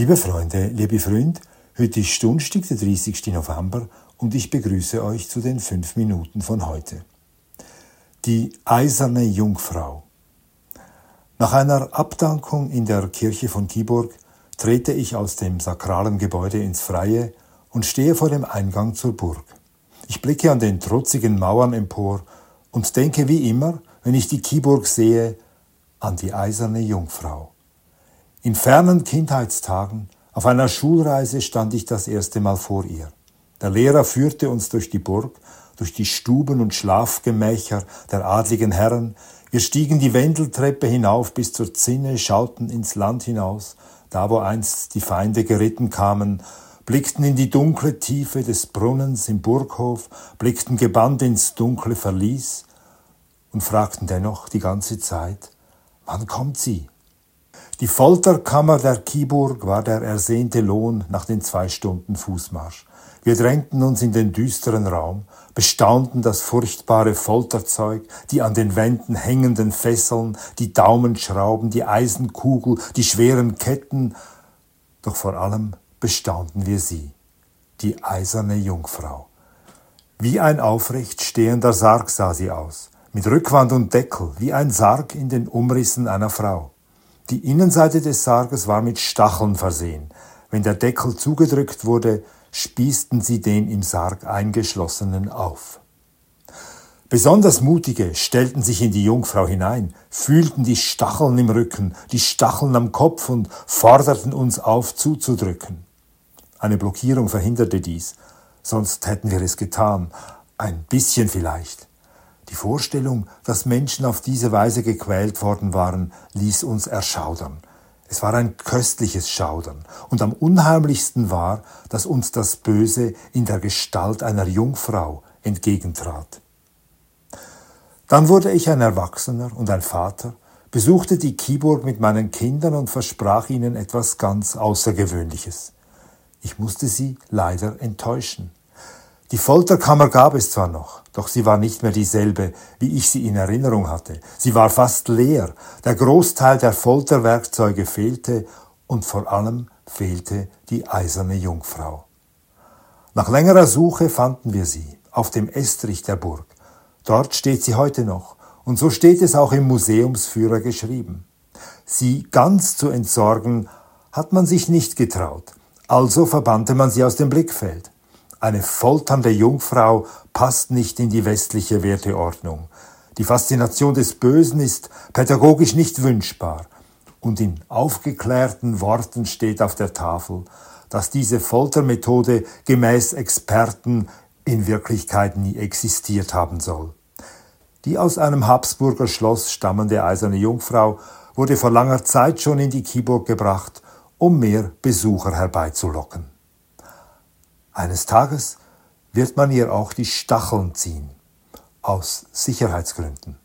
Liebe Freunde, liebe Freund, heute ist Donnerstag, der 30. November und ich begrüße euch zu den fünf Minuten von heute. Die eiserne Jungfrau. Nach einer Abdankung in der Kirche von Kiburg trete ich aus dem sakralen Gebäude ins Freie und stehe vor dem Eingang zur Burg. Ich blicke an den trotzigen Mauern empor und denke wie immer, wenn ich die Kiburg sehe, an die eiserne Jungfrau. In fernen Kindheitstagen, auf einer Schulreise stand ich das erste Mal vor ihr. Der Lehrer führte uns durch die Burg, durch die Stuben und Schlafgemächer der adligen Herren. Wir stiegen die Wendeltreppe hinauf bis zur Zinne, schauten ins Land hinaus, da wo einst die Feinde geritten kamen, blickten in die dunkle Tiefe des Brunnens im Burghof, blickten gebannt ins dunkle Verlies und fragten dennoch die ganze Zeit, wann kommt sie? Die Folterkammer der Kiburg war der ersehnte Lohn nach den zwei Stunden Fußmarsch. Wir drängten uns in den düsteren Raum, bestaunten das furchtbare Folterzeug, die an den Wänden hängenden Fesseln, die Daumenschrauben, die Eisenkugel, die schweren Ketten, doch vor allem bestaunten wir sie, die eiserne Jungfrau. Wie ein aufrecht stehender Sarg sah sie aus, mit Rückwand und Deckel, wie ein Sarg in den Umrissen einer Frau. Die Innenseite des Sarges war mit Stacheln versehen. Wenn der Deckel zugedrückt wurde, spießten sie den im Sarg eingeschlossenen auf. Besonders mutige stellten sich in die Jungfrau hinein, fühlten die Stacheln im Rücken, die Stacheln am Kopf und forderten uns auf zuzudrücken. Eine Blockierung verhinderte dies, sonst hätten wir es getan, ein bisschen vielleicht. Die Vorstellung, dass Menschen auf diese Weise gequält worden waren, ließ uns erschaudern. Es war ein köstliches Schaudern, und am unheimlichsten war, dass uns das Böse in der Gestalt einer Jungfrau entgegentrat. Dann wurde ich ein Erwachsener und ein Vater, besuchte die Kiburg mit meinen Kindern und versprach ihnen etwas ganz Außergewöhnliches. Ich musste sie leider enttäuschen. Die Folterkammer gab es zwar noch, doch sie war nicht mehr dieselbe, wie ich sie in Erinnerung hatte. Sie war fast leer, der Großteil der Folterwerkzeuge fehlte und vor allem fehlte die eiserne Jungfrau. Nach längerer Suche fanden wir sie auf dem Estrich der Burg. Dort steht sie heute noch, und so steht es auch im Museumsführer geschrieben. Sie ganz zu entsorgen hat man sich nicht getraut, also verbannte man sie aus dem Blickfeld. Eine folternde Jungfrau passt nicht in die westliche Werteordnung. Die Faszination des Bösen ist pädagogisch nicht wünschbar. Und in aufgeklärten Worten steht auf der Tafel, dass diese Foltermethode gemäß Experten in Wirklichkeit nie existiert haben soll. Die aus einem Habsburger Schloss stammende eiserne Jungfrau wurde vor langer Zeit schon in die Kiburg gebracht, um mehr Besucher herbeizulocken. Eines Tages wird man ihr auch die Stacheln ziehen, aus Sicherheitsgründen.